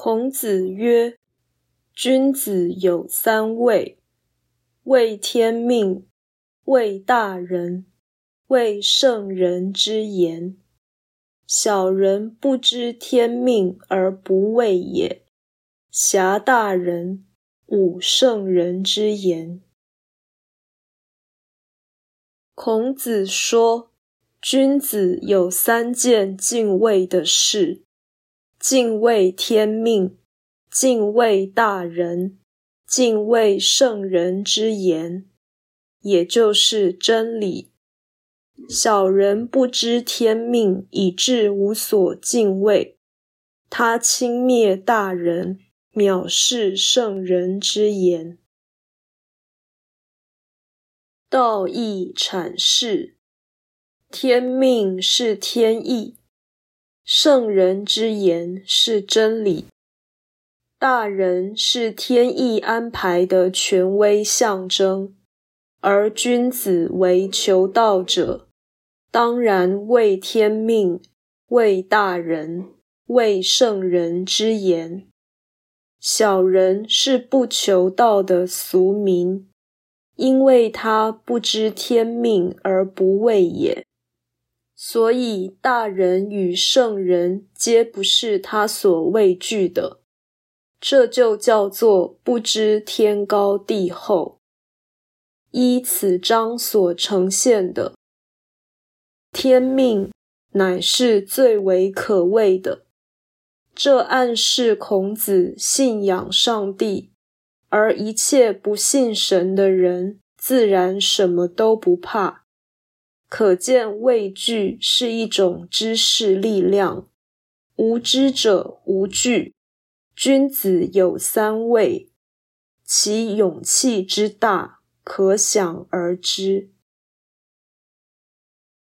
孔子曰：“君子有三畏：畏天命，畏大人，畏圣人之言。小人不知天命而不畏也，侠大人，侮圣人之言。”孔子说，君子有三件敬畏的事。敬畏天命，敬畏大人，敬畏圣人之言，也就是真理。小人不知天命，以致无所敬畏，他轻蔑大人，藐视圣人之言。道义阐释：天命是天意。圣人之言是真理，大人是天意安排的权威象征，而君子为求道者，当然为天命、为大人、为圣人之言。小人是不求道的俗民，因为他不知天命而不畏也。所以，大人与圣人皆不是他所畏惧的，这就叫做不知天高地厚。依此章所呈现的天命，乃是最为可畏的。这暗示孔子信仰上帝，而一切不信神的人，自然什么都不怕。可见畏惧是一种知识力量，无知者无惧。君子有三畏，其勇气之大，可想而知。